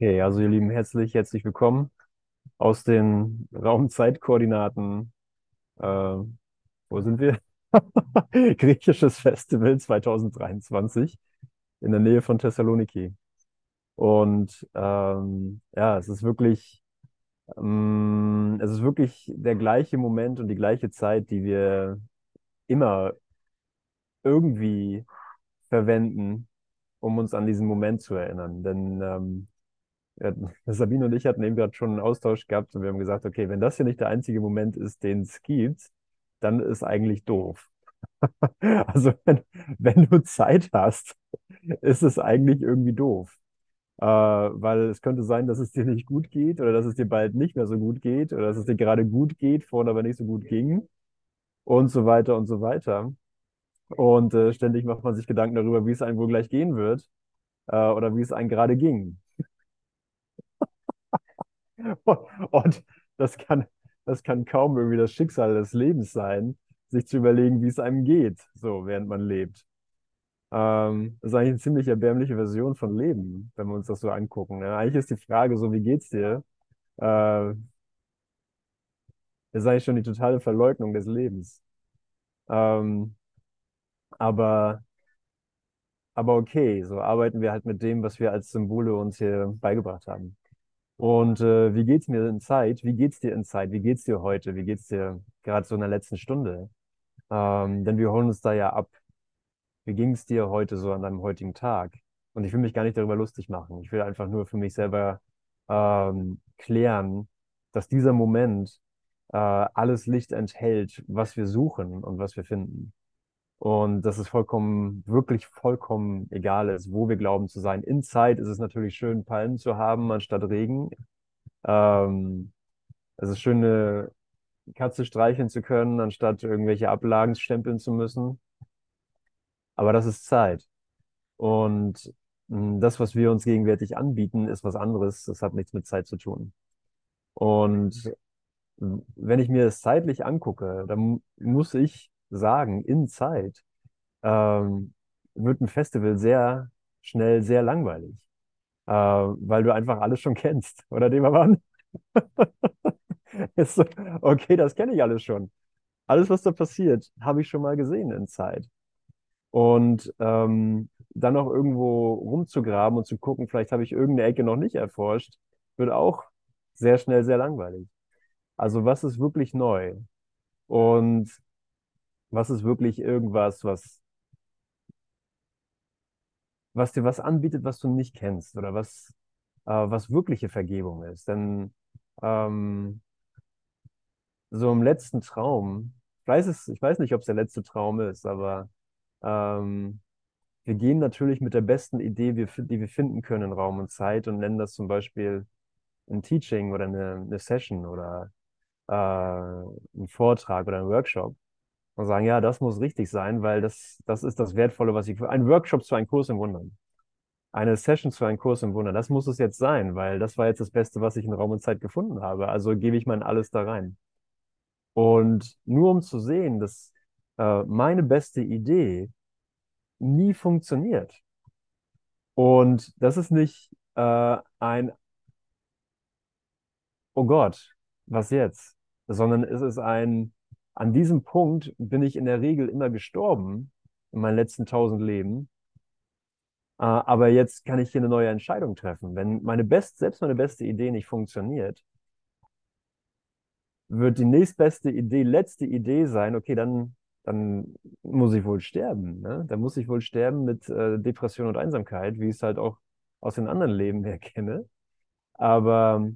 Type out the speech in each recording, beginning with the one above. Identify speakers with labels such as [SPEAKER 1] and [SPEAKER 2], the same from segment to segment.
[SPEAKER 1] Okay, also ihr Lieben, herzlich, herzlich willkommen aus den Raumzeitkoordinaten. Äh, wo sind wir? Griechisches Festival 2023 in der Nähe von Thessaloniki. Und ähm, ja, es ist wirklich, ähm, es ist wirklich der gleiche Moment und die gleiche Zeit, die wir immer irgendwie verwenden, um uns an diesen Moment zu erinnern. Denn ähm, Sabine und ich hatten eben gerade schon einen Austausch gehabt und wir haben gesagt, okay, wenn das hier nicht der einzige Moment ist, den es gibt, dann ist eigentlich doof. Also wenn, wenn du Zeit hast, ist es eigentlich irgendwie doof. Äh, weil es könnte sein, dass es dir nicht gut geht oder dass es dir bald nicht mehr so gut geht oder dass es dir gerade gut geht, vorhin aber nicht so gut ging und so weiter und so weiter. Und äh, ständig macht man sich Gedanken darüber, wie es einem wohl gleich gehen wird äh, oder wie es einem gerade ging. Und das kann, das kann kaum irgendwie das Schicksal des Lebens sein, sich zu überlegen, wie es einem geht, so während man lebt. Ähm, das ist eigentlich eine ziemlich erbärmliche Version von Leben, wenn wir uns das so angucken. Ne? Eigentlich ist die Frage so, wie geht's dir? Äh, ist eigentlich schon die totale Verleugnung des Lebens. Ähm, aber, aber okay, so arbeiten wir halt mit dem, was wir als Symbole uns hier beigebracht haben. Und äh, wie geht's mir in Zeit? Wie geht's dir in Zeit? Wie geht's dir heute? Wie geht's dir gerade so in der letzten Stunde? Ähm, denn wir holen uns da ja ab. Wie ging's dir heute so an deinem heutigen Tag? Und ich will mich gar nicht darüber lustig machen. Ich will einfach nur für mich selber ähm, klären, dass dieser Moment äh, alles Licht enthält, was wir suchen und was wir finden. Und dass es vollkommen, wirklich vollkommen egal ist, wo wir glauben zu sein. In Zeit ist es natürlich schön, Palmen zu haben anstatt Regen. Ähm, es ist schön, eine Katze streicheln zu können, anstatt irgendwelche Ablagen stempeln zu müssen. Aber das ist Zeit. Und mh, das, was wir uns gegenwärtig anbieten, ist was anderes. Das hat nichts mit Zeit zu tun. Und wenn ich mir das zeitlich angucke, dann muss ich sagen, in Zeit, ähm, wird ein Festival sehr schnell sehr langweilig, äh, weil du einfach alles schon kennst, oder Demermann? Ist so, okay, das kenne ich alles schon. Alles, was da passiert, habe ich schon mal gesehen in Zeit. Und ähm, dann noch irgendwo rumzugraben und zu gucken, vielleicht habe ich irgendeine Ecke noch nicht erforscht, wird auch sehr schnell sehr langweilig. Also was ist wirklich neu? Und was ist wirklich irgendwas, was, was dir was anbietet, was du nicht kennst oder was, äh, was wirkliche Vergebung ist? Denn ähm, so im letzten Traum, ich weiß es, ich weiß nicht, ob es der letzte Traum ist, aber ähm, wir gehen natürlich mit der besten Idee, die wir finden können in Raum und Zeit und nennen das zum Beispiel ein Teaching oder eine, eine Session oder äh, ein Vortrag oder ein Workshop und sagen, ja, das muss richtig sein, weil das, das ist das Wertvolle, was ich, ein Workshop zu einem Kurs im Wundern, eine Session zu einem Kurs im Wundern, das muss es jetzt sein, weil das war jetzt das Beste, was ich in Raum und Zeit gefunden habe. Also gebe ich mein alles da rein. Und nur um zu sehen, dass äh, meine beste Idee nie funktioniert. Und das ist nicht äh, ein, oh Gott, was jetzt? Sondern es ist ein, an diesem Punkt bin ich in der Regel immer gestorben in meinen letzten tausend Leben. Äh, aber jetzt kann ich hier eine neue Entscheidung treffen. Wenn meine best, selbst meine beste Idee nicht funktioniert, wird die nächstbeste Idee, letzte Idee sein, okay, dann, dann muss ich wohl sterben. Ne? Dann muss ich wohl sterben mit äh, Depression und Einsamkeit, wie ich es halt auch aus den anderen Leben her kenne. Aber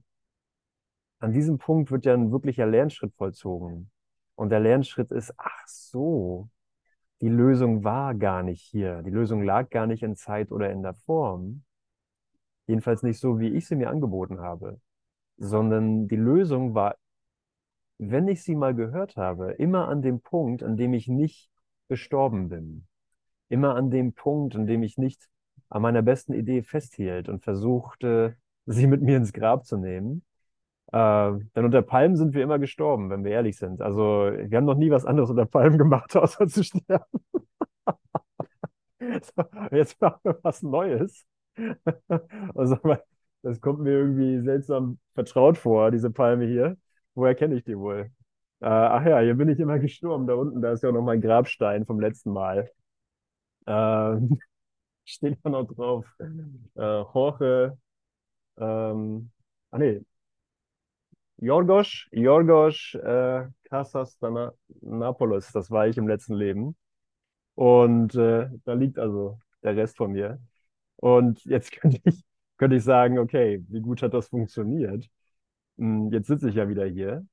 [SPEAKER 1] an diesem Punkt wird ja ein wirklicher Lernschritt vollzogen. Und der Lernschritt ist, ach so, die Lösung war gar nicht hier. Die Lösung lag gar nicht in Zeit oder in der Form. Jedenfalls nicht so, wie ich sie mir angeboten habe, sondern die Lösung war, wenn ich sie mal gehört habe, immer an dem Punkt, an dem ich nicht gestorben bin. Immer an dem Punkt, an dem ich nicht an meiner besten Idee festhielt und versuchte, sie mit mir ins Grab zu nehmen, äh, denn unter Palmen sind wir immer gestorben, wenn wir ehrlich sind. Also wir haben noch nie was anderes unter Palmen gemacht, außer zu sterben. so, jetzt machen wir was Neues. also, Das kommt mir irgendwie seltsam vertraut vor, diese Palme hier. Woher kenne ich die wohl? Äh, ach ja, hier bin ich immer gestorben. Da unten, da ist ja auch noch mein Grabstein vom letzten Mal. Ähm, steht da noch drauf. Äh, Jorge, ähm, ah nee, Yorgos, Yorgos äh, Kasastanopoulos, das war ich im letzten Leben. Und äh, da liegt also der Rest von mir. Und jetzt könnte ich, könnte ich sagen, okay, wie gut hat das funktioniert? Hm, Jetzt sitze ich ja wieder hier.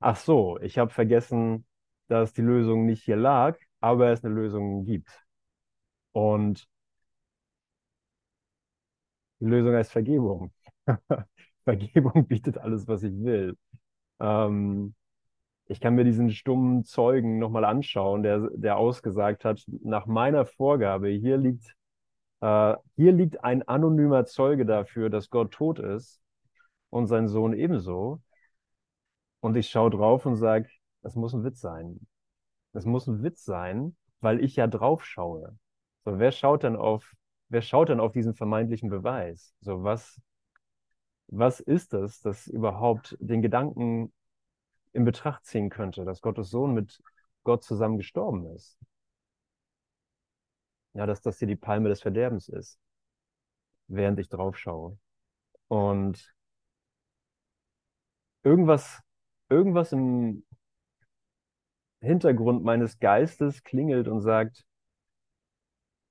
[SPEAKER 1] Ach so, ich habe vergessen, dass die Lösung nicht hier lag, aber es eine Lösung gibt. Und die Lösung heißt Vergebung. Vergebung bietet alles, was ich will. Ähm, ich kann mir diesen stummen Zeugen nochmal anschauen, der, der ausgesagt hat, nach meiner Vorgabe, hier liegt, äh, hier liegt ein anonymer Zeuge dafür, dass Gott tot ist und sein Sohn ebenso. Und ich schaue drauf und sage, das muss ein Witz sein. Das muss ein Witz sein, weil ich ja drauf schaue. So, wer schaut denn auf, wer schaut denn auf diesen vermeintlichen Beweis? So, was, was ist das, das überhaupt den Gedanken in Betracht ziehen könnte, dass Gottes Sohn mit Gott zusammen gestorben ist? Ja, dass das hier die Palme des Verderbens ist, während ich drauf schaue. Und irgendwas, irgendwas im Hintergrund meines Geistes klingelt und sagt,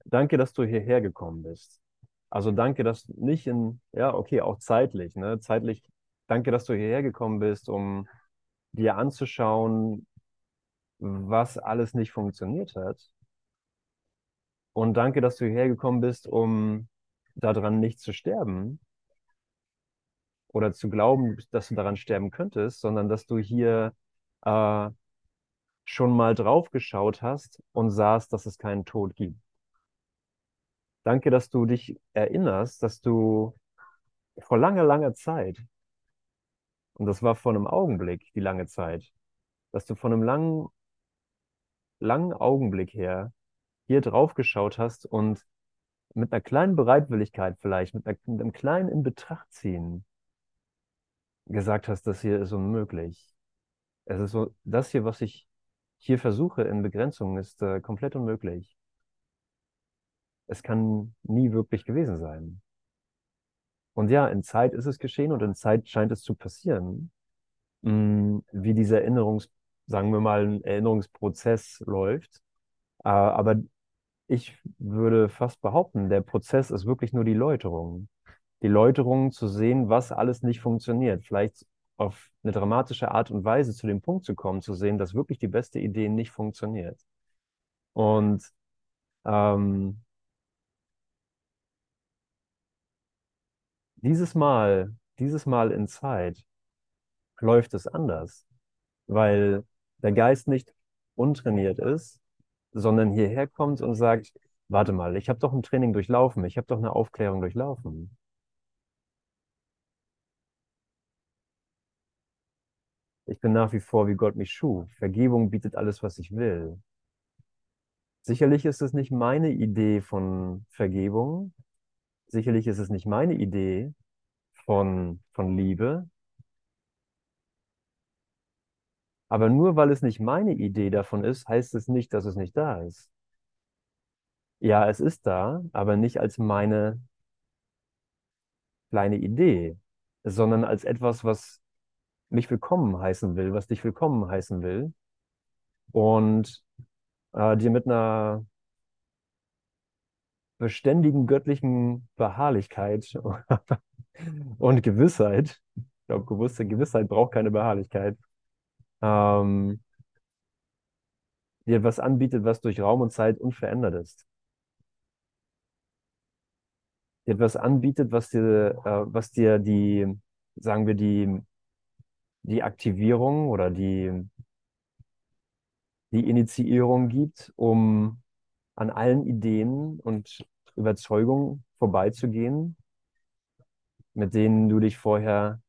[SPEAKER 1] danke, dass du hierher gekommen bist. Also danke, dass nicht in, ja, okay, auch zeitlich, ne? Zeitlich, danke, dass du hierher gekommen bist, um dir anzuschauen, was alles nicht funktioniert hat. Und danke, dass du hierher gekommen bist, um daran nicht zu sterben oder zu glauben, dass du daran sterben könntest, sondern dass du hier äh, schon mal drauf geschaut hast und sahst, dass es keinen Tod gibt. Danke, dass du dich erinnerst, dass du vor langer, langer Zeit, und das war vor einem Augenblick, die lange Zeit, dass du von einem langen, langen Augenblick her hier drauf geschaut hast und mit einer kleinen Bereitwilligkeit vielleicht, mit, einer, mit einem kleinen in Betracht ziehen, gesagt hast, das hier ist unmöglich. Es ist so, das hier, was ich hier versuche in Begrenzung, ist äh, komplett unmöglich. Es kann nie wirklich gewesen sein. Und ja, in Zeit ist es geschehen und in Zeit scheint es zu passieren, mm, wie dieser Erinnerungs, sagen wir mal, Erinnerungsprozess läuft. Äh, aber ich würde fast behaupten, der Prozess ist wirklich nur die Läuterung. Die Läuterung zu sehen, was alles nicht funktioniert. Vielleicht auf eine dramatische Art und Weise zu dem Punkt zu kommen, zu sehen, dass wirklich die beste Idee nicht funktioniert. Und ähm, dieses Mal, dieses Mal in Zeit läuft es anders, weil der Geist nicht untrainiert ist, sondern hierher kommt und sagt, warte mal, ich habe doch ein Training durchlaufen, ich habe doch eine Aufklärung durchlaufen. Ich bin nach wie vor, wie Gott mich schuf. Vergebung bietet alles, was ich will. Sicherlich ist es nicht meine Idee von Vergebung. Sicherlich ist es nicht meine Idee von, von Liebe. Aber nur weil es nicht meine Idee davon ist, heißt es nicht, dass es nicht da ist. Ja, es ist da, aber nicht als meine kleine Idee, sondern als etwas, was mich willkommen heißen will, was dich willkommen heißen will und äh, dir mit einer beständigen göttlichen Beharrlichkeit und Gewissheit, ich glaube, gewusste Gewissheit braucht keine Beharrlichkeit, ähm, dir was anbietet, was durch Raum und Zeit unverändert ist. Dir etwas anbietet, was dir, äh, was dir die, sagen wir, die, die Aktivierung oder die, die Initiierung gibt, um an allen Ideen und Überzeugungen vorbeizugehen, mit denen du dich vorher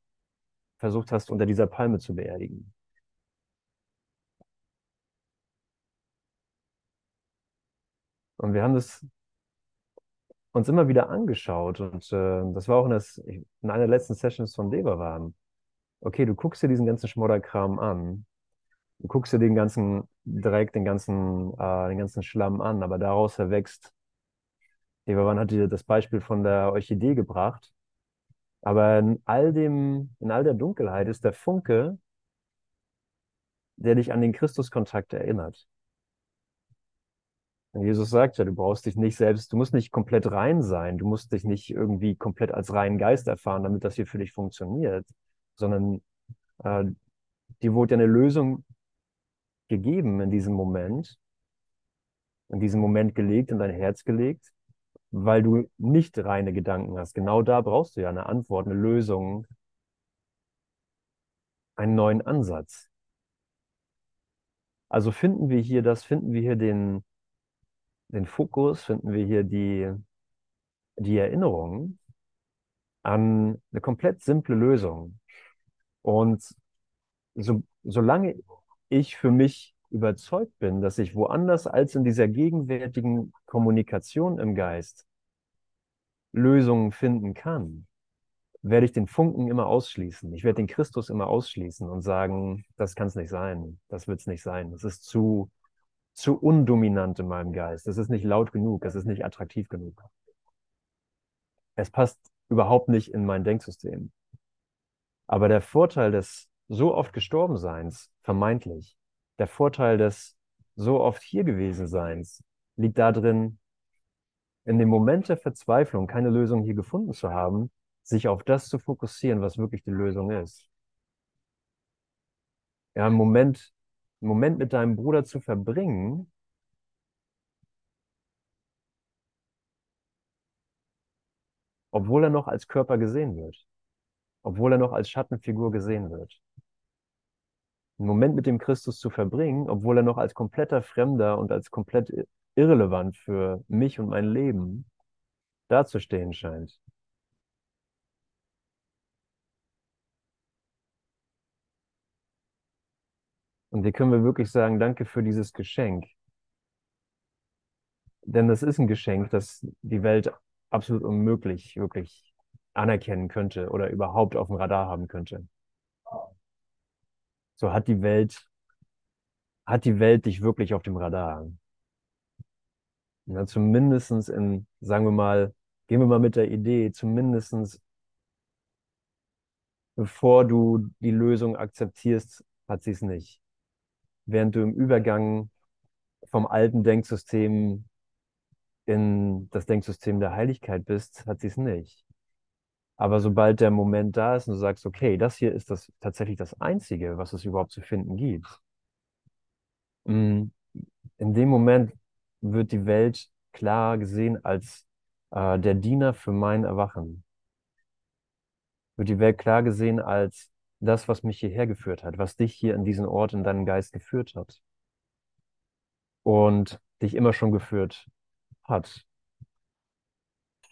[SPEAKER 1] versucht hast, unter dieser Palme zu beerdigen. Und wir haben das, uns immer wieder angeschaut und äh, das war auch in, das, in einer der letzten Sessions von Deva waren. Okay, du guckst dir diesen ganzen Schmodderkram an, du guckst dir den ganzen Dreck, den ganzen, äh, den ganzen Schlamm an, aber daraus erwächst, Devavan hat dir das Beispiel von der Orchidee gebracht, aber in all dem, in all der Dunkelheit ist der Funke, der dich an den Christuskontakt erinnert. Und Jesus sagt ja, du brauchst dich nicht selbst, du musst nicht komplett rein sein, du musst dich nicht irgendwie komplett als reinen Geist erfahren, damit das hier für dich funktioniert, sondern äh, dir wurde ja eine Lösung gegeben in diesem Moment, in diesem Moment gelegt, in dein Herz gelegt, weil du nicht reine Gedanken hast. Genau da brauchst du ja eine Antwort, eine Lösung, einen neuen Ansatz. Also finden wir hier das, finden wir hier den, den Fokus, finden wir hier die, die Erinnerung an eine komplett simple Lösung. Und so, solange ich für mich überzeugt bin, dass ich woanders als in dieser gegenwärtigen Kommunikation im Geist Lösungen finden kann, werde ich den Funken immer ausschließen. Ich werde den Christus immer ausschließen und sagen, das kann es nicht sein, das wird es nicht sein. Das ist zu, zu undominant in meinem Geist. Es ist nicht laut genug, es ist nicht attraktiv genug. Es passt überhaupt nicht in mein Denksystem. Aber der Vorteil des so oft Gestorbenseins, vermeintlich, der Vorteil des so oft hier gewesen Seins liegt darin, in dem Moment der Verzweiflung keine Lösung hier gefunden zu haben, sich auf das zu fokussieren, was wirklich die Lösung ist. Ja, einen Moment, einen Moment mit deinem Bruder zu verbringen, obwohl er noch als Körper gesehen wird, obwohl er noch als Schattenfigur gesehen wird einen Moment mit dem Christus zu verbringen, obwohl er noch als kompletter Fremder und als komplett irrelevant für mich und mein Leben dazustehen scheint. Und hier können wir wirklich sagen, danke für dieses Geschenk. Denn das ist ein Geschenk, das die Welt absolut unmöglich wirklich anerkennen könnte oder überhaupt auf dem Radar haben könnte. So hat die Welt, hat die Welt dich wirklich auf dem Radar. Ja, zumindestens in, sagen wir mal, gehen wir mal mit der Idee, zumindestens bevor du die Lösung akzeptierst, hat sie es nicht. Während du im Übergang vom alten Denksystem in das Denksystem der Heiligkeit bist, hat sie es nicht. Aber sobald der Moment da ist und du sagst, okay, das hier ist das tatsächlich das Einzige, was es überhaupt zu finden gibt, mm, in dem Moment wird die Welt klar gesehen als äh, der Diener für mein Erwachen. Wird die Welt klar gesehen als das, was mich hierher geführt hat, was dich hier in diesen Ort in deinen Geist geführt hat. Und dich immer schon geführt hat.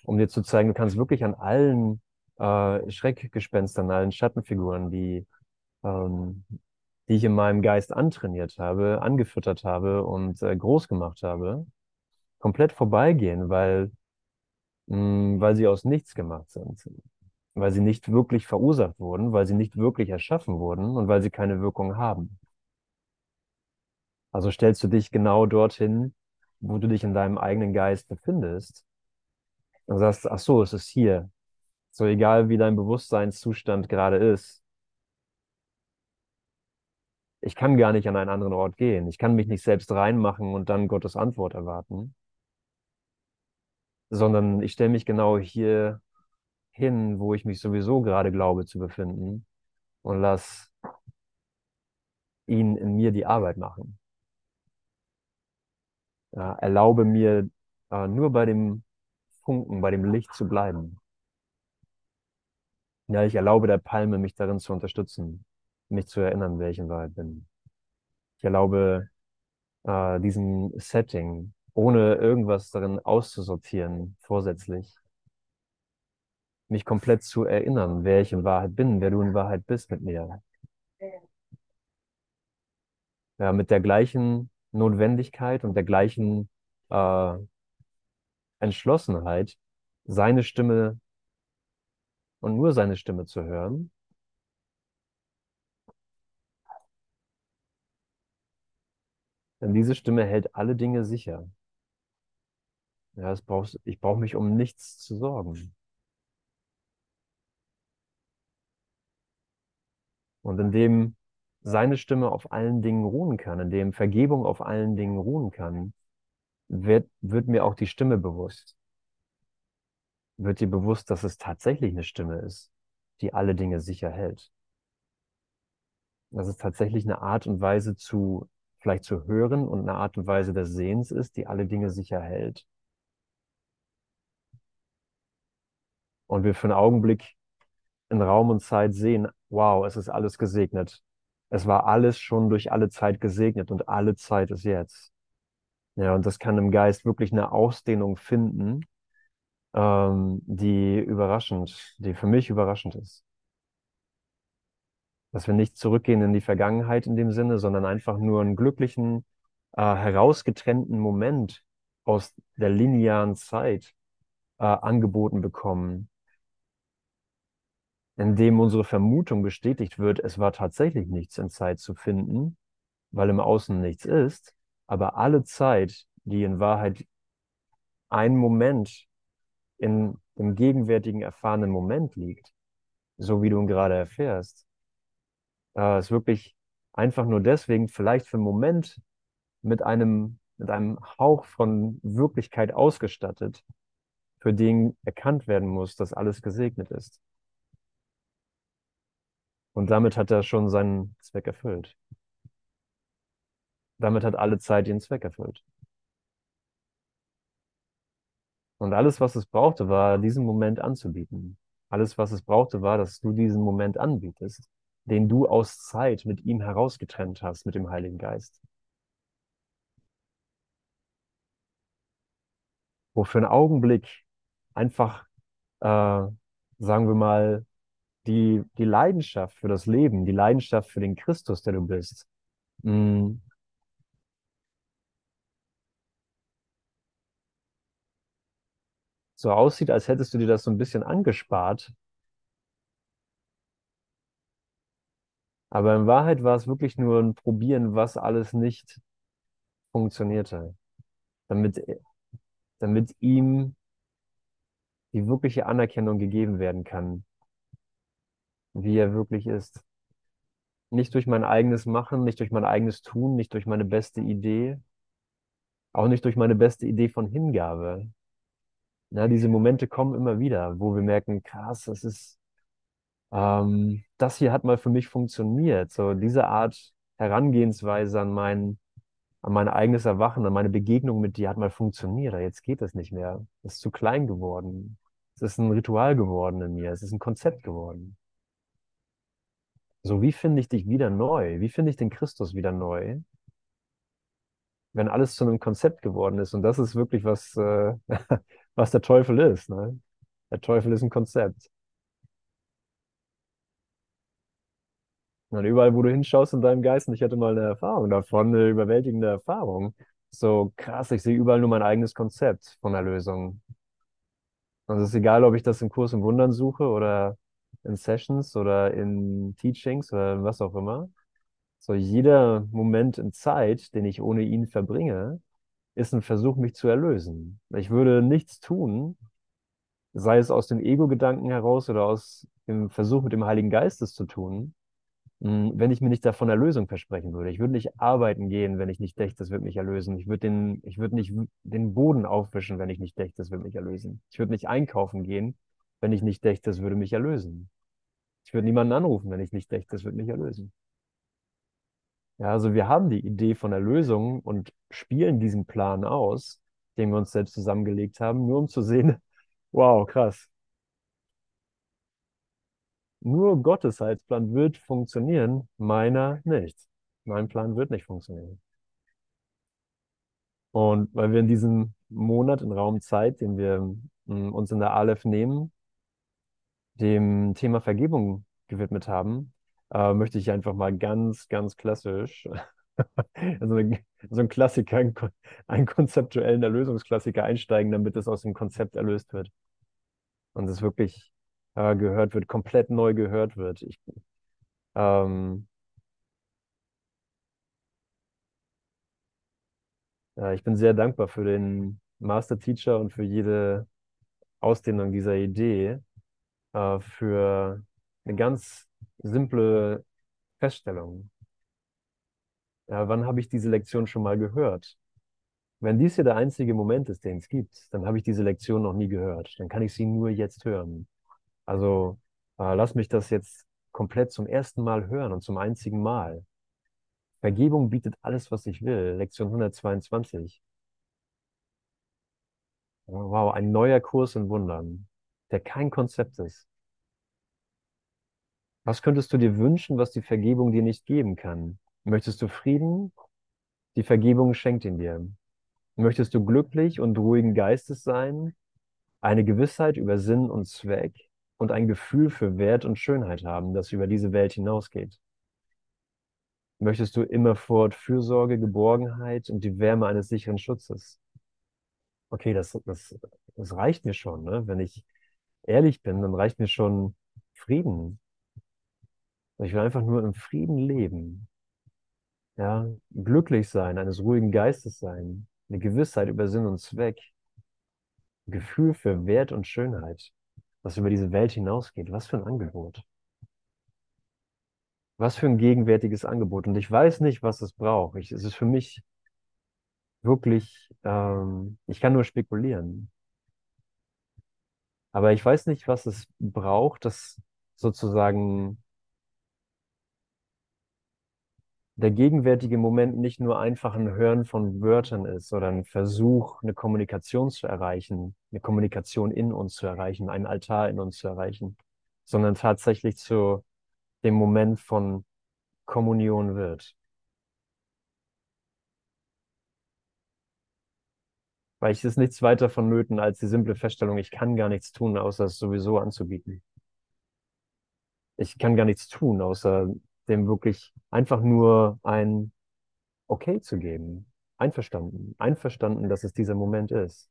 [SPEAKER 1] Um dir zu zeigen, du kannst wirklich an allen äh, Schreckgespenstern, allen Schattenfiguren, die, ähm, die ich in meinem Geist antrainiert habe, angefüttert habe und äh, groß gemacht habe, komplett vorbeigehen, weil, mh, mm, weil sie aus nichts gemacht sind. Weil sie nicht wirklich verursacht wurden, weil sie nicht wirklich erschaffen wurden und weil sie keine Wirkung haben. Also stellst du dich genau dorthin, wo du dich in deinem eigenen Geist befindest und sagst, ach so, es ist hier, so egal wie dein Bewusstseinszustand gerade ist, ich kann gar nicht an einen anderen Ort gehen. Ich kann mich nicht selbst reinmachen und dann Gottes Antwort erwarten, sondern ich stelle mich genau hier hin, wo ich mich sowieso gerade glaube zu befinden und lass ihn in mir die Arbeit machen. Ja, erlaube mir äh, nur bei dem Funken, bei dem Licht zu bleiben. Ja, ich erlaube der Palme, mich darin zu unterstützen, mich zu erinnern, wer ich in Wahrheit bin. Ich erlaube äh, diesem Setting, ohne irgendwas darin auszusortieren, vorsätzlich, mich komplett zu erinnern, wer ich in Wahrheit bin, wer du in Wahrheit bist mit mir. Ja, mit der gleichen Notwendigkeit und der gleichen äh, Entschlossenheit, seine Stimme und nur seine Stimme zu hören. Denn diese Stimme hält alle Dinge sicher. Ja, es brauchst, ich brauche mich um nichts zu sorgen. Und indem seine Stimme auf allen Dingen ruhen kann, indem Vergebung auf allen Dingen ruhen kann, wird, wird mir auch die Stimme bewusst. Wird dir bewusst, dass es tatsächlich eine Stimme ist, die alle Dinge sicher hält. Dass es tatsächlich eine Art und Weise zu, vielleicht zu hören und eine Art und Weise des Sehens ist, die alle Dinge sicher hält. Und wir für einen Augenblick in Raum und Zeit sehen, wow, es ist alles gesegnet. Es war alles schon durch alle Zeit gesegnet und alle Zeit ist jetzt. Ja, und das kann im Geist wirklich eine Ausdehnung finden, ähm, die überraschend, die für mich überraschend ist. Dass wir nicht zurückgehen in die Vergangenheit in dem Sinne, sondern einfach nur einen glücklichen, äh, herausgetrennten Moment aus der linearen Zeit äh, angeboten bekommen, in dem unsere Vermutung bestätigt wird, es war tatsächlich nichts in Zeit zu finden, weil im Außen nichts ist, aber alle Zeit, die in Wahrheit ein Moment in dem gegenwärtigen erfahrenen Moment liegt, so wie du ihn gerade erfährst, äh, ist wirklich einfach nur deswegen vielleicht für einen Moment mit einem, mit einem Hauch von Wirklichkeit ausgestattet, für den erkannt werden muss, dass alles gesegnet ist. Und damit hat er schon seinen Zweck erfüllt. Damit hat alle Zeit ihren Zweck erfüllt. Und alles, was es brauchte, war, diesen Moment anzubieten. Alles, was es brauchte, war, dass du diesen Moment anbietest, den du aus Zeit mit ihm herausgetrennt hast, mit dem Heiligen Geist. Wo für einen Augenblick einfach, äh, sagen wir mal, die, die Leidenschaft für das Leben, die Leidenschaft für den Christus, der du bist, mh, so aussieht, als hättest du dir das so ein bisschen angespart. Aber in Wahrheit war es wirklich nur ein Probieren, was alles nicht funktionierte. Damit, damit ihm die wirkliche Anerkennung gegeben werden kann wie er wirklich ist. Nicht durch mein eigenes Machen, nicht durch mein eigenes Tun, nicht durch meine beste Idee, auch nicht durch meine beste Idee von Hingabe. Na, diese Momente kommen immer wieder, wo wir merken, krass, das ist, ähm, das hier hat mal für mich funktioniert. So diese Art Herangehensweise an mein, an mein eigenes Erwachen, an meine Begegnung mit dir hat mal funktioniert. Jetzt geht es nicht mehr. Es ist zu klein geworden. Es ist ein Ritual geworden in mir. Es ist ein Konzept geworden. So, wie finde ich dich wieder neu? Wie finde ich den Christus wieder neu? Wenn alles zu einem Konzept geworden ist. Und das ist wirklich was, äh, was der Teufel ist. Ne? Der Teufel ist ein Konzept. Und überall, wo du hinschaust in deinem Geist, und ich hatte mal eine Erfahrung davon, eine überwältigende Erfahrung. So krass, ich sehe überall nur mein eigenes Konzept von Erlösung. Und es ist egal, ob ich das im Kurs im Wundern suche oder in Sessions oder in Teachings oder was auch immer. So jeder Moment in Zeit, den ich ohne ihn verbringe, ist ein Versuch, mich zu erlösen. Ich würde nichts tun, sei es aus dem Ego-Gedanken heraus oder aus dem Versuch, mit dem Heiligen Geist es zu tun, hm, wenn ich mir nicht davon Erlösung versprechen würde. Ich würde nicht arbeiten gehen, wenn ich nicht dächte, das wird mich erlösen. Ich würde den, ich würde nicht den Boden aufwischen, wenn ich nicht dächte, das wird mich erlösen. Ich würde nicht einkaufen gehen, wenn ich nicht dächte, das würde mich erlösen. Ich würde niemanden anrufen, wenn ich nicht dächte, das wird mich erlösen. Ja, also wir haben die Idee von Erlösung und spielen diesen Plan aus, den wir uns selbst zusammengelegt haben, nur um zu sehen, wow, krass. Nur Gottes Heilsplan wird funktionieren, meiner nicht. Mein Plan wird nicht funktionieren. Und weil wir in diesem Monat in Raum Zeit, den wir mm, uns in der Aleph nehmen, dem Thema Vergebung gewidmet haben, äh, möchte ich einfach mal ganz, ganz klassisch, also so ein Klassiker, einen konzeptuellen Erlösungsklassiker einsteigen, damit es aus dem Konzept erlöst wird. und es wirklich äh, gehört wird, komplett neu gehört wird. Ich, ähm, ja, ich bin sehr dankbar für den Master Teacher und für jede Ausdehnung dieser Idee, äh, für eine ganz simple Feststellung. Ja, wann habe ich diese Lektion schon mal gehört? Wenn dies hier der einzige Moment ist, den es gibt, dann habe ich diese Lektion noch nie gehört. Dann kann ich sie nur jetzt hören. Also äh, lass mich das jetzt komplett zum ersten Mal hören und zum einzigen Mal. Vergebung bietet alles, was ich will. Lektion 122. Wow, ein neuer Kurs in Wundern, der kein Konzept ist. Was könntest du dir wünschen, was die Vergebung dir nicht geben kann? Möchtest du Frieden? Die Vergebung schenkt ihn dir. Möchtest du glücklich und ruhigen Geistes sein? Eine Gewissheit über Sinn und Zweck und ein Gefühl für Wert und Schönheit haben, das über diese Welt hinausgeht? Möchtest du immerfort Fürsorge, Geborgenheit und die Wärme eines sicheren Schutzes? Okay, das, das, das reicht mir schon, ne? Wenn ich ehrlich bin, dann reicht mir schon Frieden. Ich will einfach nur im Frieden leben. Ja, glücklich sein, eines ruhigen Geistes sein, eine Gewissheit über Sinn und Zweck, ein Gefühl für Wert und Schönheit, was über diese Welt hinausgeht. Was für ein Angebot. Was für ein gegenwärtiges Angebot. Und ich weiß nicht, was es braucht. Ich, es ist für mich wirklich, ähm, ich kann nur spekulieren. Aber ich weiß nicht, was es braucht, das sozusagen der gegenwärtige Moment nicht nur einfach ein Hören von Wörtern ist oder ein Versuch, eine Kommunikation zu erreichen, eine Kommunikation in uns zu erreichen, einen Altar in uns zu erreichen, sondern tatsächlich zu dem Moment von Kommunion wird. Weil ich ist nichts weiter vonnöten als die simple Feststellung, ich kann gar nichts tun, außer es sowieso anzubieten. Ich kann gar nichts tun, außer dem wirklich einfach nur ein Okay zu geben. Einverstanden. Einverstanden, dass es dieser Moment ist.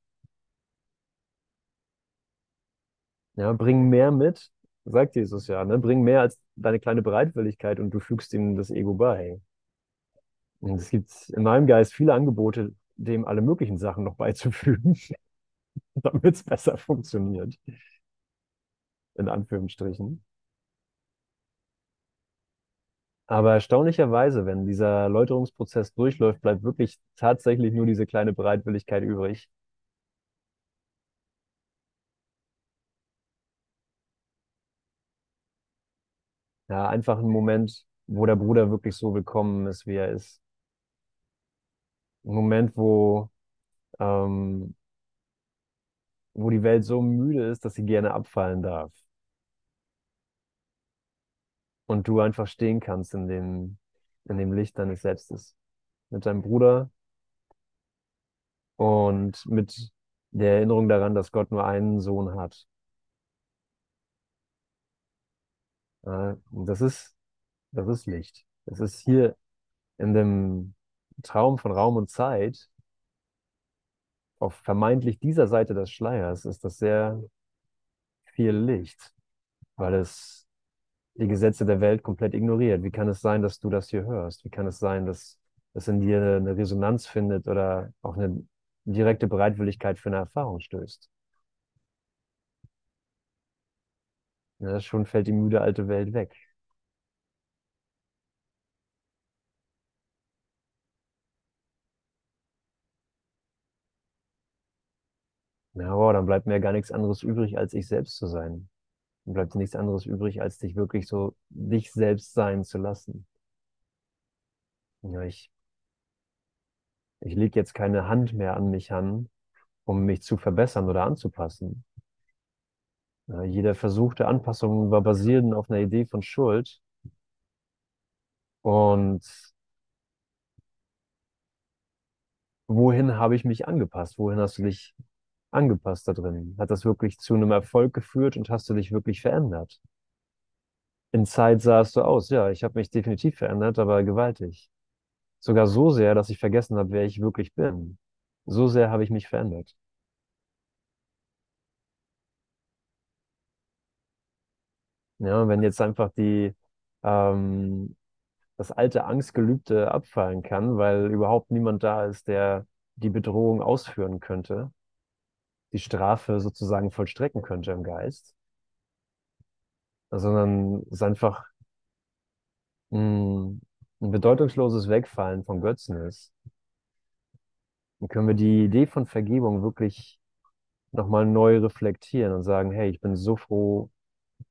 [SPEAKER 1] Ja, bring mehr mit, sagt Jesus ja, ne? Bring mehr als deine kleine Bereitwilligkeit und du fügst ihm das Ego bei. Und es gibt in meinem Geist viele Angebote, dem alle möglichen Sachen noch beizufügen, damit es besser funktioniert. In Anführungsstrichen. Aber erstaunlicherweise, wenn dieser Läuterungsprozess durchläuft, bleibt wirklich tatsächlich nur diese kleine Bereitwilligkeit übrig. Ja, einfach ein Moment, wo der Bruder wirklich so willkommen ist, wie er ist. Ein Moment, wo, ähm, wo die Welt so müde ist, dass sie gerne abfallen darf. Und du einfach stehen kannst in dem, in dem Licht deines Selbstes. Mit deinem Bruder und mit der Erinnerung daran, dass Gott nur einen Sohn hat. Äh, das ist, das ist Licht. Das ist hier in dem Traum von Raum und Zeit, auf vermeintlich dieser Seite des Schleiers, ist das sehr viel Licht, weil es die Gesetze der Welt komplett ignoriert. Wie kann es sein, dass du das hier hörst? Wie kann es sein, dass es in dir eine Resonanz findet oder auch eine direkte Bereitwilligkeit für eine Erfahrung stößt? Ja, schon fällt die müde alte Welt weg. Na, wow, dann bleibt mir gar nichts anderes übrig, als ich selbst zu sein. Dann bleibt dir nichts anderes übrig, als dich wirklich so dich selbst sein zu lassen. Ja, ich, ich lege jetzt keine Hand mehr an mich an, um mich zu verbessern oder anzupassen. Ja, jeder Versuch der Anpassung war basierend auf einer Idee von Schuld. Und wohin habe ich mich angepasst? Wohin hast du dich angepasst da drin? Hat das wirklich zu einem Erfolg geführt und hast du dich wirklich verändert? In Zeit sahst du aus, ja, ich habe mich definitiv verändert, aber gewaltig. Sogar so sehr, dass ich vergessen habe, wer ich wirklich bin. So sehr habe ich mich verändert. Ja, wenn jetzt einfach die, ähm, das alte Angstgelübde abfallen kann, weil überhaupt niemand da ist, der die Bedrohung ausführen könnte, die Strafe sozusagen vollstrecken könnte im Geist, sondern es einfach mh, ein bedeutungsloses Wegfallen von Götzen ist, dann können wir die Idee von Vergebung wirklich nochmal neu reflektieren und sagen, hey, ich bin so froh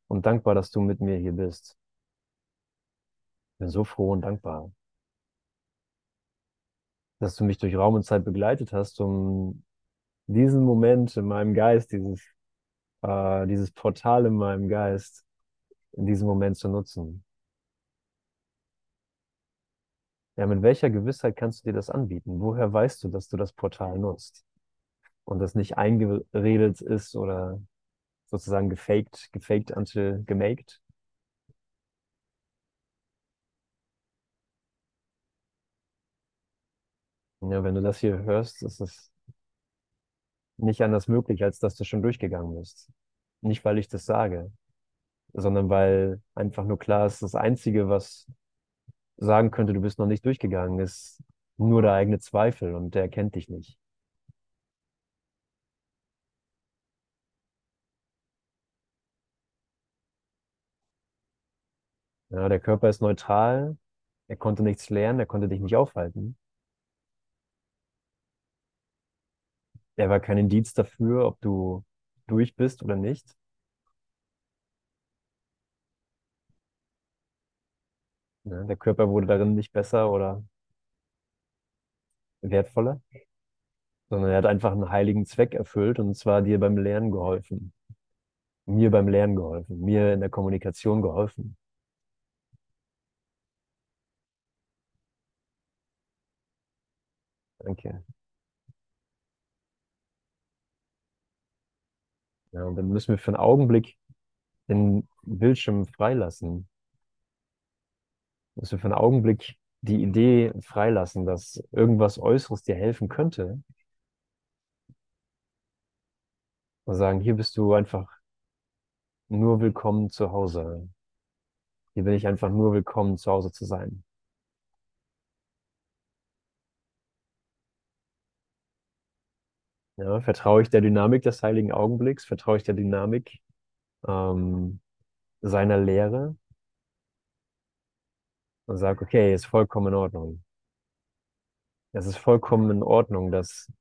[SPEAKER 1] und dankbar, dass du mit mir hier bist. Ich bin so froh und dankbar, dass du mich durch Raum und Zeit begleitet hast, um diesen Moment in meinem Geist, dieses, äh, dieses Portal in meinem Geist, in diesem Moment zu nutzen. Ja, mit welcher Gewissheit kannst du dir das anbieten? Woher weißt du, dass du das Portal nutzt? Und das nicht eingeredet ist oder sozusagen gefaked, gefaked until gemaked? Ja, wenn du das hier hörst, ist es nicht anders möglich, als dass du schon durchgegangen bist. Nicht, weil ich das sage, sondern weil einfach nur klar ist, das Einzige, was sagen könnte, du bist noch nicht durchgegangen, ist nur der eigene Zweifel und der kennt dich nicht. Ja, der Körper ist neutral, er konnte nichts lernen, er konnte dich nicht aufhalten. Er war kein Indiz dafür, ob du durch bist oder nicht. Ja, der Körper wurde darin nicht besser oder wertvoller, sondern er hat einfach einen heiligen Zweck erfüllt und zwar dir beim Lernen geholfen, mir beim Lernen geholfen, mir in der Kommunikation geholfen. Danke. Ja, und dann müssen wir für einen Augenblick den Bildschirm freilassen. Müssen wir für einen Augenblick die Idee freilassen, dass irgendwas Äußeres dir helfen könnte. Und sagen, hier bist du einfach nur willkommen zu Hause. Hier bin ich einfach nur willkommen, zu Hause zu sein. Ja, vertraue ich der Dynamik des heiligen Augenblicks? Vertraue ich der Dynamik ähm, seiner Lehre? Und sage, okay, ist vollkommen in Ordnung. Es ist vollkommen in Ordnung, dass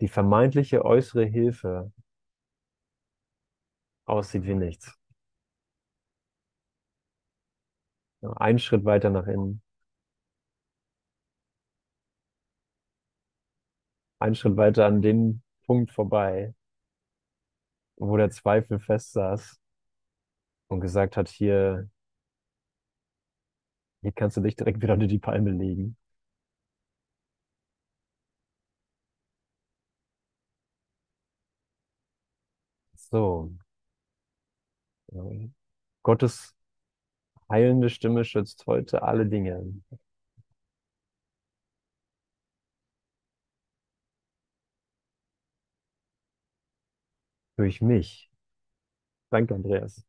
[SPEAKER 1] die vermeintliche äußere Hilfe aussieht wie nichts. Einen Schritt weiter nach innen. Einen Schritt weiter an den Punkt vorbei, wo der Zweifel festsaß und gesagt hat, hier, hier kannst du dich direkt wieder unter die Palme legen. So. Gottes heilende Stimme schützt heute alle Dinge. Durch mich. Danke, Andreas.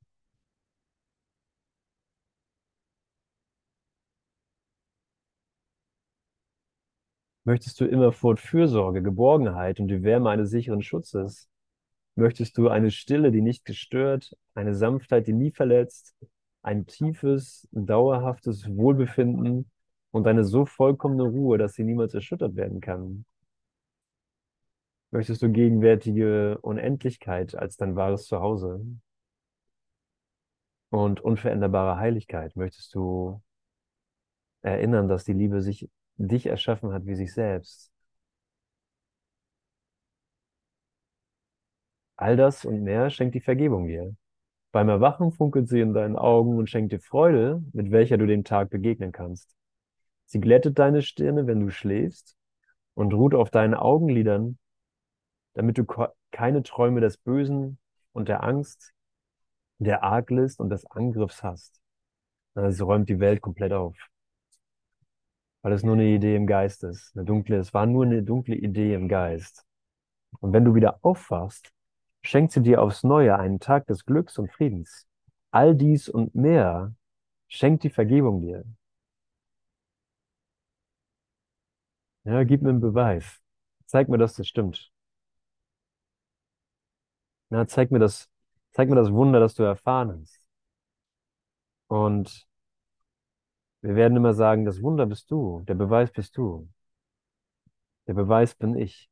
[SPEAKER 1] Möchtest du immerfort Fürsorge, Geborgenheit und die Wärme eines sicheren Schutzes? Möchtest du eine Stille, die nicht gestört, eine Sanftheit, die nie verletzt, ein tiefes, dauerhaftes Wohlbefinden und eine so vollkommene Ruhe, dass sie niemals erschüttert werden kann? Möchtest du gegenwärtige Unendlichkeit als dein wahres Zuhause und unveränderbare Heiligkeit? Möchtest du erinnern, dass die Liebe sich dich erschaffen hat wie sich selbst? All das und mehr schenkt die Vergebung dir. Beim Erwachen funkelt sie in deinen Augen und schenkt dir Freude, mit welcher du dem Tag begegnen kannst. Sie glättet deine Stirne, wenn du schläfst, und ruht auf deinen Augenlidern, damit du keine Träume des Bösen und der Angst, der Arglist und des Angriffs hast. Also räumt die Welt komplett auf. Weil es nur eine Idee im Geist ist. Eine dunkle, es war nur eine dunkle Idee im Geist. Und wenn du wieder aufwachst, schenkt sie dir aufs Neue einen Tag des Glücks und Friedens. All dies und mehr schenkt die Vergebung dir. Ja, gib mir einen Beweis. Zeig mir, dass das stimmt. Ja, zeig mir das, zeig mir das Wunder, das du erfahren hast. Und wir werden immer sagen, das Wunder bist du, der Beweis bist du. Der Beweis bin ich.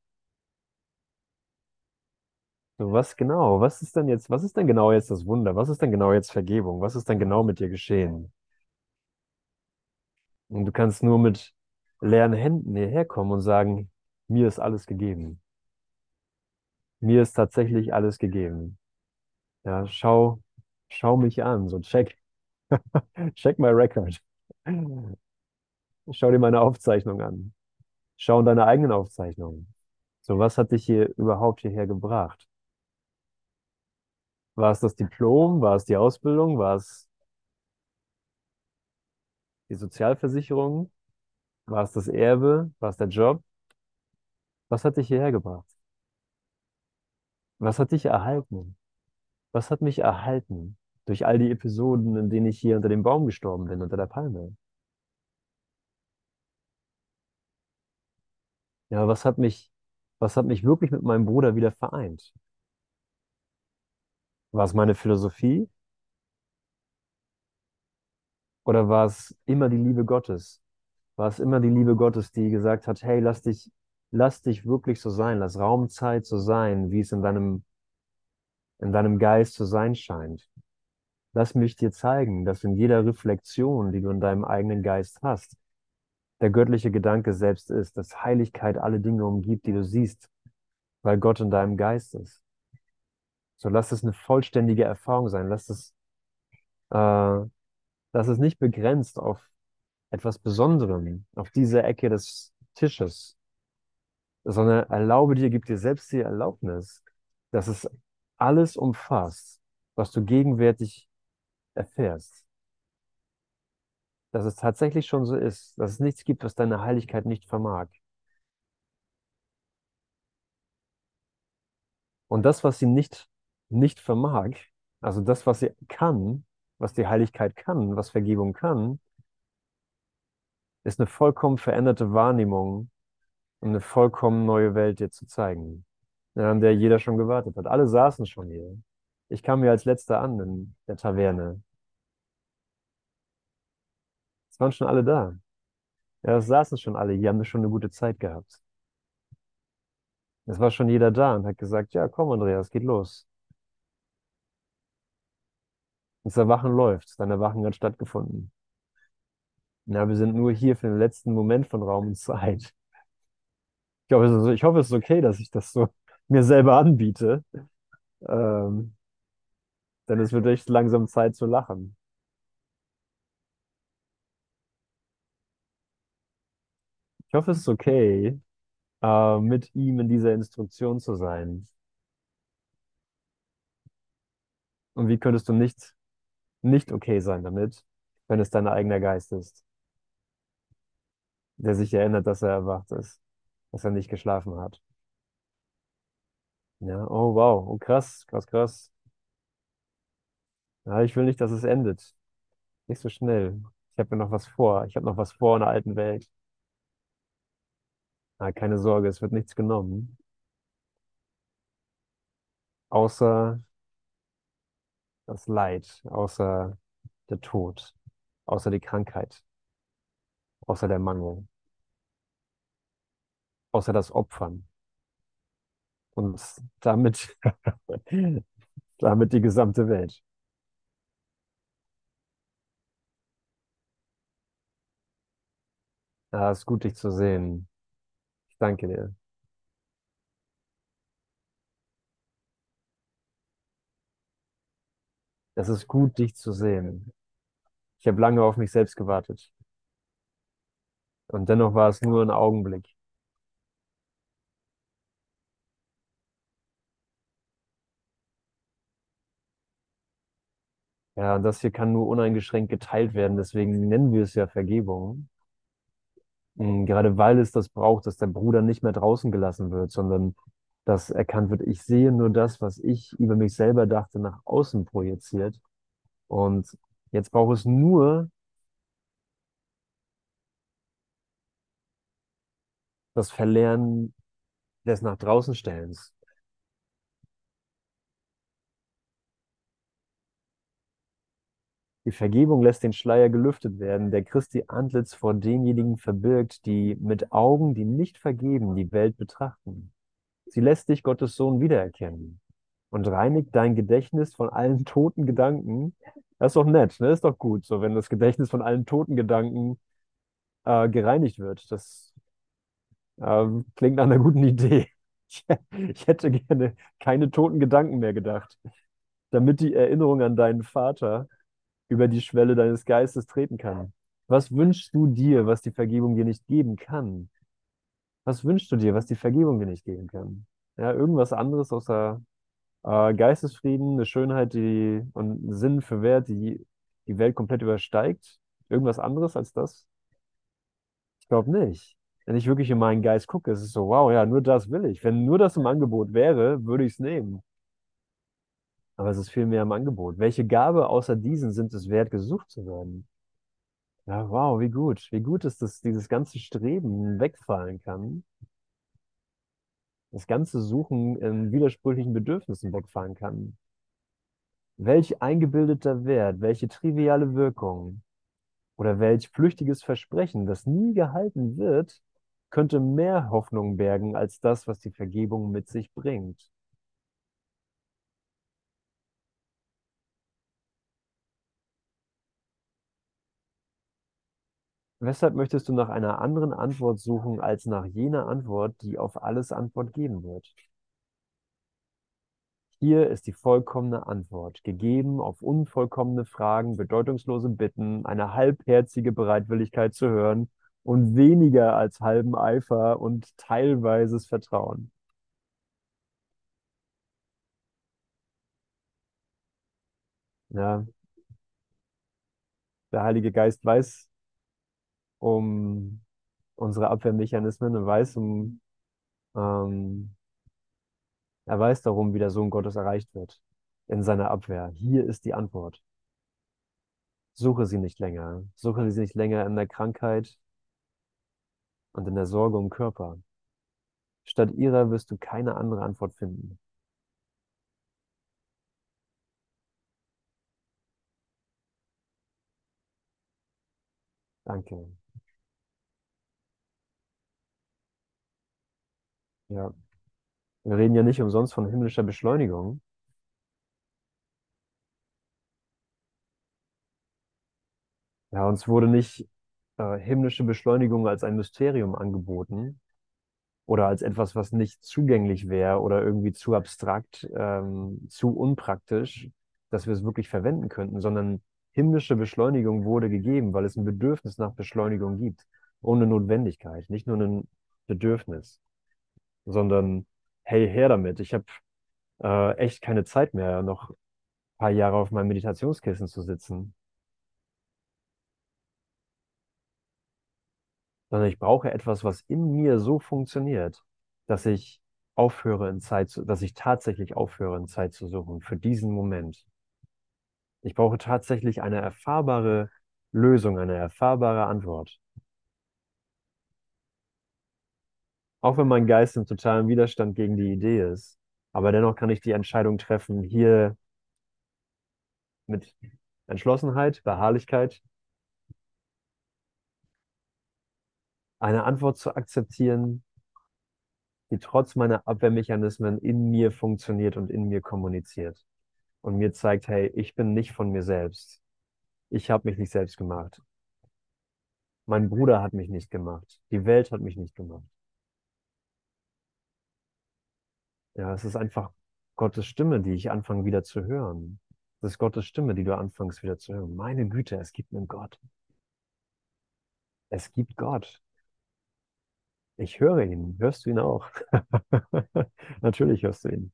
[SPEAKER 1] So, was genau? Was ist denn jetzt, was ist denn genau jetzt das Wunder? Was ist denn genau jetzt Vergebung? Was ist denn genau mit dir geschehen? Und du kannst nur mit leeren Händen hierher kommen und sagen, mir ist alles gegeben. Mir ist tatsächlich alles gegeben. Ja, schau, schau mich an, so check, check my record. Schau dir meine Aufzeichnung an. Schau in deine eigenen Aufzeichnungen. So, was hat dich hier überhaupt hierher gebracht? War es das Diplom? War es die Ausbildung? War es die Sozialversicherung? War es das Erbe? War es der Job? Was hat dich hierher gebracht? Was hat dich erhalten? Was hat mich erhalten durch all die Episoden, in denen ich hier unter dem Baum gestorben bin, unter der Palme? Ja, was hat mich, was hat mich wirklich mit meinem Bruder wieder vereint? War es meine Philosophie oder war es immer die Liebe Gottes? War es immer die Liebe Gottes, die gesagt hat, hey, lass dich, lass dich wirklich so sein, lass Raumzeit so sein, wie es in deinem, in deinem Geist zu sein scheint. Lass mich dir zeigen, dass in jeder Reflexion, die du in deinem eigenen Geist hast, der göttliche Gedanke selbst ist, dass Heiligkeit alle Dinge umgibt, die du siehst, weil Gott in deinem Geist ist. So lass es eine vollständige Erfahrung sein. Lass es, äh, lass es nicht begrenzt auf etwas Besonderem, auf diese Ecke des Tisches, sondern erlaube dir, gib dir selbst die Erlaubnis, dass es alles umfasst, was du gegenwärtig erfährst. Dass es tatsächlich schon so ist, dass es nichts gibt, was deine Heiligkeit nicht vermag. Und das, was sie nicht, nicht vermag, also das, was sie kann, was die Heiligkeit kann, was Vergebung kann, ist eine vollkommen veränderte Wahrnehmung und eine vollkommen neue Welt dir zu zeigen, an der jeder schon gewartet hat. Alle saßen schon hier. Ich kam mir als letzter an in der Taverne. Es waren schon alle da. Ja, es saßen schon alle. Die haben schon eine gute Zeit gehabt. Es war schon jeder da und hat gesagt, ja, komm, Andreas, geht los. Das Erwachen läuft. Dein Erwachen hat stattgefunden. Ja, wir sind nur hier für den letzten Moment von Raum und Zeit. Ich hoffe, es ist, ich hoffe, es ist okay, dass ich das so mir selber anbiete. Ähm, denn es wird echt langsam Zeit zu lachen. Ich hoffe, es ist okay, äh, mit ihm in dieser Instruktion zu sein. Und wie könntest du nicht, nicht okay sein damit, wenn es dein eigener Geist ist, der sich erinnert, dass er erwacht ist, dass er nicht geschlafen hat? Ja, oh wow, oh krass, krass, krass. Ja, ich will nicht, dass es endet. Nicht so schnell. Ich habe mir noch was vor. Ich habe noch was vor in der alten Welt. Ah, keine Sorge, es wird nichts genommen, außer das Leid, außer der Tod, außer die Krankheit, außer der Mangel, außer das Opfern und damit, damit die gesamte Welt. Ja, es ist gut, dich zu sehen. Ich danke dir. Es ist gut, dich zu sehen. Ich habe lange auf mich selbst gewartet. Und dennoch war es nur ein Augenblick. Ja, und das hier kann nur uneingeschränkt geteilt werden. Deswegen nennen wir es ja Vergebung. Mm, Gerade weil es das braucht, dass der Bruder nicht mehr draußen gelassen wird, sondern dass erkannt wird, ich sehe nur das, was ich über mich selber dachte, nach außen projiziert. Und jetzt braucht es nur das Verlernen des nach draußen Stellens. Die Vergebung lässt den Schleier gelüftet werden, der Christi Antlitz vor denjenigen verbirgt, die mit Augen, die nicht vergeben, die Welt betrachten. Sie lässt dich Gottes Sohn wiedererkennen und reinigt dein Gedächtnis von allen toten Gedanken. Das ist doch nett, ne? ist doch gut, so wenn das Gedächtnis von allen toten Gedanken äh, gereinigt wird. Das äh, klingt nach einer guten Idee. Ich, ich hätte gerne keine toten Gedanken mehr gedacht, damit die Erinnerung an deinen Vater über die Schwelle deines Geistes treten kann. Was wünschst du dir, was die Vergebung dir nicht geben kann? Was wünschst du dir, was die Vergebung dir nicht geben kann? Ja, irgendwas anderes außer äh, Geistesfrieden, eine Schönheit, die und Sinn für Wert, die die Welt komplett übersteigt. Irgendwas anderes als das? Ich glaube nicht. Wenn ich wirklich in meinen Geist gucke, ist es so, wow, ja, nur das will ich. Wenn nur das im Angebot wäre, würde ich es nehmen. Aber es ist viel mehr im Angebot. Welche Gabe außer diesen sind es wert, gesucht zu werden? Ja, wow, wie gut. Wie gut ist dass dieses ganze Streben wegfallen kann. Das ganze Suchen in widersprüchlichen Bedürfnissen wegfallen kann. Welch eingebildeter Wert, welche triviale Wirkung oder welch flüchtiges Versprechen, das nie gehalten wird, könnte mehr Hoffnung bergen als das, was die Vergebung mit sich bringt. Weshalb möchtest du nach einer anderen Antwort suchen als nach jener Antwort, die auf alles Antwort geben wird? Hier ist die vollkommene Antwort, gegeben auf unvollkommene Fragen, bedeutungslose Bitten, eine halbherzige Bereitwilligkeit zu hören und weniger als halben Eifer und teilweises Vertrauen. Ja, der Heilige Geist weiß um unsere Abwehrmechanismen und weiß um, ähm, er weiß darum, wie der Sohn Gottes erreicht wird in seiner Abwehr. Hier ist die Antwort. Suche sie nicht länger. Suche sie nicht länger in der Krankheit und in der Sorge um Körper. Statt ihrer wirst du keine andere Antwort finden. Danke. Ja, wir reden ja nicht umsonst von himmlischer Beschleunigung. Ja, uns wurde nicht äh, himmlische Beschleunigung als ein Mysterium angeboten oder als etwas, was nicht zugänglich wäre oder irgendwie zu abstrakt, ähm, zu unpraktisch, dass wir es wirklich verwenden könnten, sondern himmlische Beschleunigung wurde gegeben, weil es ein Bedürfnis nach Beschleunigung gibt, ohne Notwendigkeit, nicht nur ein Bedürfnis, sondern hey, her damit. Ich habe äh, echt keine Zeit mehr, noch ein paar Jahre auf meinem Meditationskissen zu sitzen. sondern ich brauche etwas, was in mir so funktioniert, dass ich aufhöre in Zeit zu, dass ich tatsächlich aufhöre in Zeit zu suchen für diesen Moment. Ich brauche tatsächlich eine erfahrbare Lösung, eine erfahrbare Antwort. Auch wenn mein Geist im totalen Widerstand gegen die Idee ist, aber dennoch kann ich die Entscheidung treffen, hier mit Entschlossenheit, Beharrlichkeit eine Antwort zu akzeptieren, die trotz meiner Abwehrmechanismen in mir funktioniert und in mir kommuniziert und mir zeigt, hey, ich bin nicht von mir selbst. Ich habe mich nicht selbst gemacht. Mein Bruder hat mich nicht gemacht. Die Welt hat mich nicht gemacht. Ja, es ist einfach Gottes Stimme, die ich anfange wieder zu hören. Es ist Gottes Stimme, die du anfängst wieder zu hören. Meine Güte, es gibt einen Gott. Es gibt Gott. Ich höre ihn. Hörst du ihn auch? Natürlich hörst du ihn.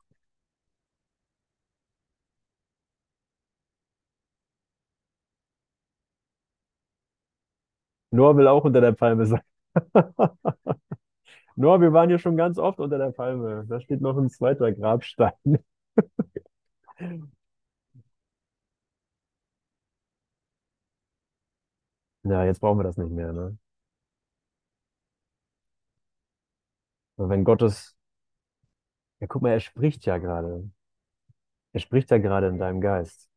[SPEAKER 1] Noah will auch unter der Palme sein. Noah, wir waren hier schon ganz oft unter der Palme. Da steht noch ein zweiter Grabstein. Ja, jetzt brauchen wir das nicht mehr, ne? Wenn Gottes, ja, guck mal, er spricht ja gerade. Er spricht ja gerade in deinem Geist.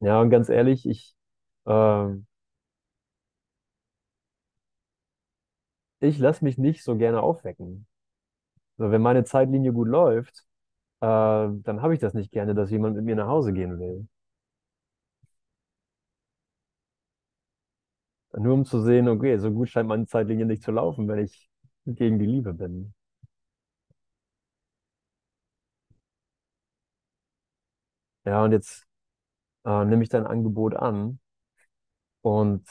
[SPEAKER 1] Ja, und ganz ehrlich, ich, ähm, ich lasse mich nicht so gerne aufwecken. So, wenn meine Zeitlinie gut läuft, äh, dann habe ich das nicht gerne, dass jemand mit mir nach Hause gehen will. Nur um zu sehen, okay, so gut scheint meine Zeitlinie nicht zu laufen, wenn ich gegen die Liebe bin. Ja, und jetzt äh, nehme ich dein Angebot an und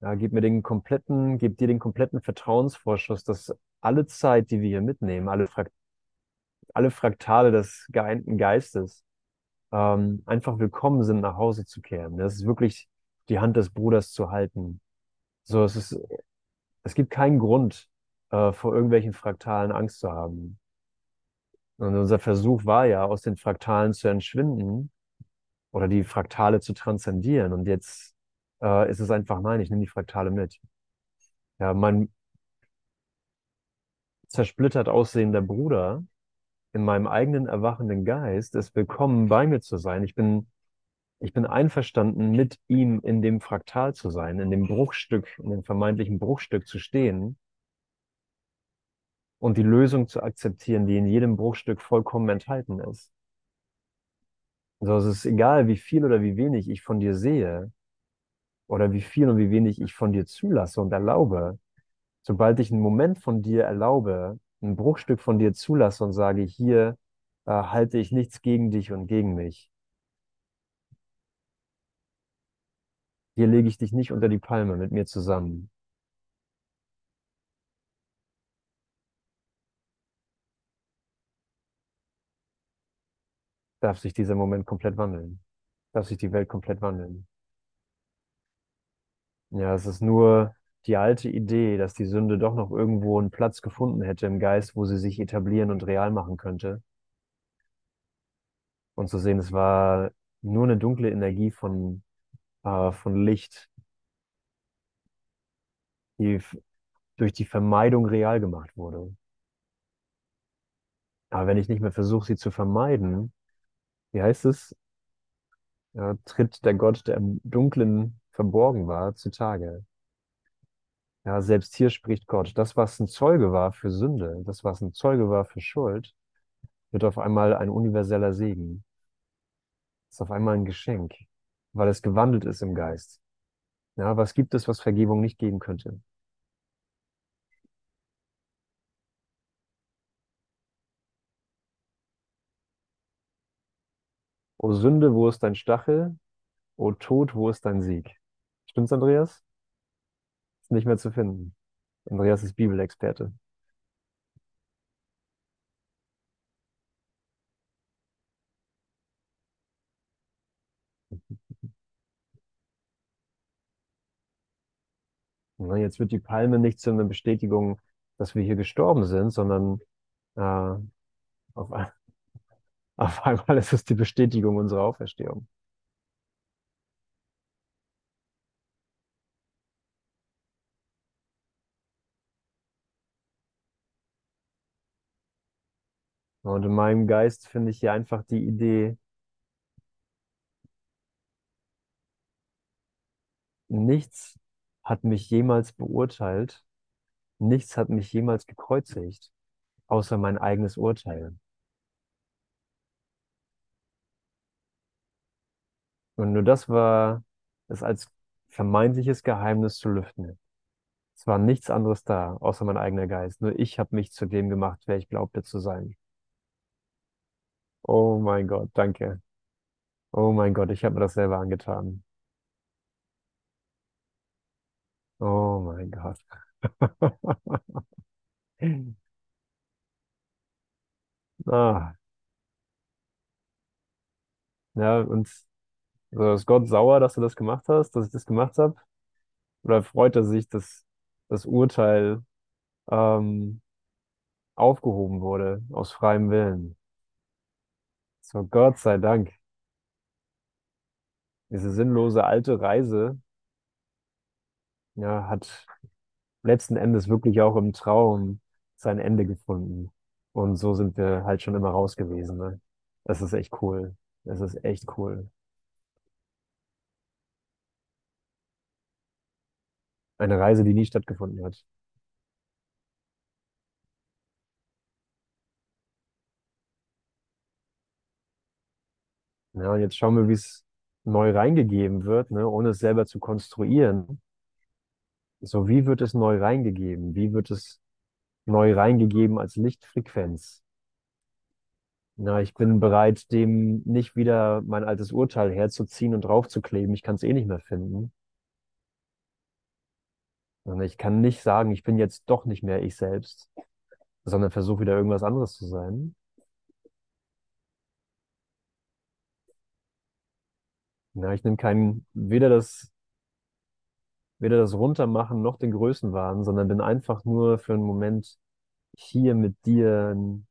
[SPEAKER 1] ja, gib mir den kompletten, gib dir den kompletten Vertrauensvorschuss, dass alle Zeit, die wir hier mitnehmen, alle, Frakt alle Fraktale des geeinten Geistes, ähm, einfach willkommen sind, nach Hause zu kehren. Das ist wirklich die Hand des Bruders zu halten. So, es ist, es gibt keinen Grund, äh, vor irgendwelchen Fraktalen Angst zu haben. Und unser Versuch war ja, aus den Fraktalen zu entschwinden oder die Fraktale zu transzendieren. Und jetzt äh, ist es einfach, nein, ich nehme die Fraktale mit. Ja, mein zersplittert aussehender Bruder in meinem eigenen erwachenden Geist ist willkommen, bei mir zu sein. Ich bin, ich bin einverstanden, mit ihm in dem Fraktal zu sein, in dem Bruchstück, in dem vermeintlichen Bruchstück zu stehen und die Lösung zu akzeptieren, die in jedem Bruchstück vollkommen enthalten ist. Also es ist egal, wie viel oder wie wenig ich von dir sehe oder wie viel und wie wenig ich von dir zulasse und erlaube. Sobald ich einen Moment von dir erlaube, ein Bruchstück von dir zulasse und sage, hier äh, halte ich nichts gegen dich und gegen mich. Hier lege ich dich nicht unter die Palme mit mir zusammen. Darf sich dieser Moment komplett wandeln. Darf sich die Welt komplett wandeln. Ja, es ist nur die alte Idee, dass die Sünde doch noch irgendwo einen Platz gefunden hätte im Geist, wo sie sich etablieren und real machen könnte. Und zu sehen, es war nur eine dunkle Energie von, äh, von Licht, die durch die Vermeidung real gemacht wurde. Aber wenn ich nicht mehr versuche, sie zu vermeiden, wie heißt es? Ja, tritt der Gott, der im Dunklen verborgen war, zutage. Ja, selbst hier spricht Gott. Das, was ein Zeuge war für Sünde, das, was ein Zeuge war für Schuld, wird auf einmal ein universeller Segen. Ist auf einmal ein Geschenk, weil es gewandelt ist im Geist. Ja, was gibt es, was Vergebung nicht geben könnte? O Sünde, wo ist dein Stachel? O Tod, wo ist dein Sieg? Stimmt's, Andreas? Ist nicht mehr zu finden. Andreas ist Bibelexperte. Na, jetzt wird die Palme nicht zu einer Bestätigung, dass wir hier gestorben sind, sondern äh, auf, auf einmal ist es die Bestätigung unserer Auferstehung. Und in meinem Geist finde ich hier einfach die Idee, nichts hat mich jemals beurteilt, nichts hat mich jemals gekreuzigt, außer mein eigenes Urteil. Und nur das war es als vermeintliches Geheimnis zu lüften. Es war nichts anderes da, außer mein eigener Geist. Nur ich habe mich zu dem gemacht, wer ich glaubte zu sein. Oh mein Gott, danke. Oh mein Gott, ich habe mir das selber angetan. Oh mein Gott. Ah, ja, und so ist Gott sauer, dass du das gemacht hast, dass ich das gemacht habe? Oder freut er sich, dass das Urteil ähm, aufgehoben wurde, aus freiem Willen. So, Gott sei Dank. Diese sinnlose alte Reise, ja, hat letzten Endes wirklich auch im Traum sein Ende gefunden. Und so sind wir halt schon immer raus gewesen, ne? Das ist echt cool. Das ist echt cool. Eine Reise, die nie stattgefunden hat. Ja, und jetzt schauen wir, wie es neu reingegeben wird, ne, ohne es selber zu konstruieren. So, wie wird es neu reingegeben? Wie wird es neu reingegeben als Lichtfrequenz? Na, ich bin bereit, dem nicht wieder mein altes Urteil herzuziehen und draufzukleben. Ich kann es eh nicht mehr finden. Und ich kann nicht sagen, ich bin jetzt doch nicht mehr ich selbst, sondern versuche wieder irgendwas anderes zu sein. Na, ich nehme kein, weder das, weder das Runtermachen noch den Größenwahn, sondern bin einfach nur für einen Moment hier mit dir in,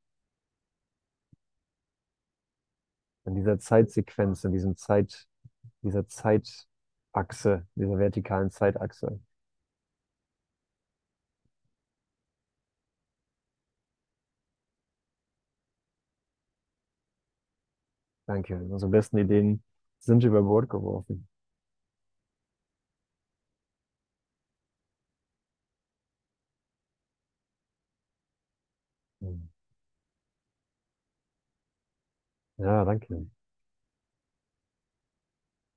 [SPEAKER 1] in dieser Zeitsequenz, in diesem Zeit, dieser Zeitachse, dieser vertikalen Zeitachse. Danke. Unsere besten Ideen sind über Bord geworfen. Ja, danke.